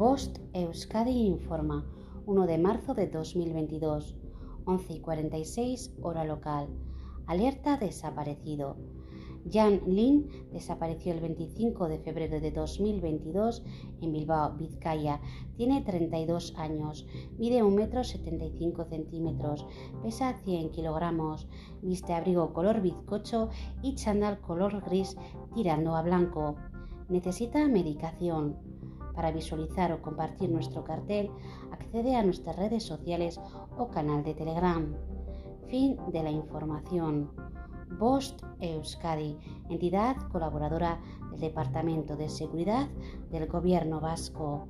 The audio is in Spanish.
Bost Euskadi informa 1 de marzo de 2022, 11 y 46 hora local. Alerta desaparecido. Jan Lin desapareció el 25 de febrero de 2022 en Bilbao, Vizcaya. Tiene 32 años, mide 1,75 m centímetros, pesa 100 kilogramos, viste abrigo color bizcocho y chandal color gris tirando a blanco. Necesita medicación. Para visualizar o compartir nuestro cartel, accede a nuestras redes sociales o canal de Telegram. Fin de la información. Bost Euskadi, entidad colaboradora del Departamento de Seguridad del Gobierno Vasco.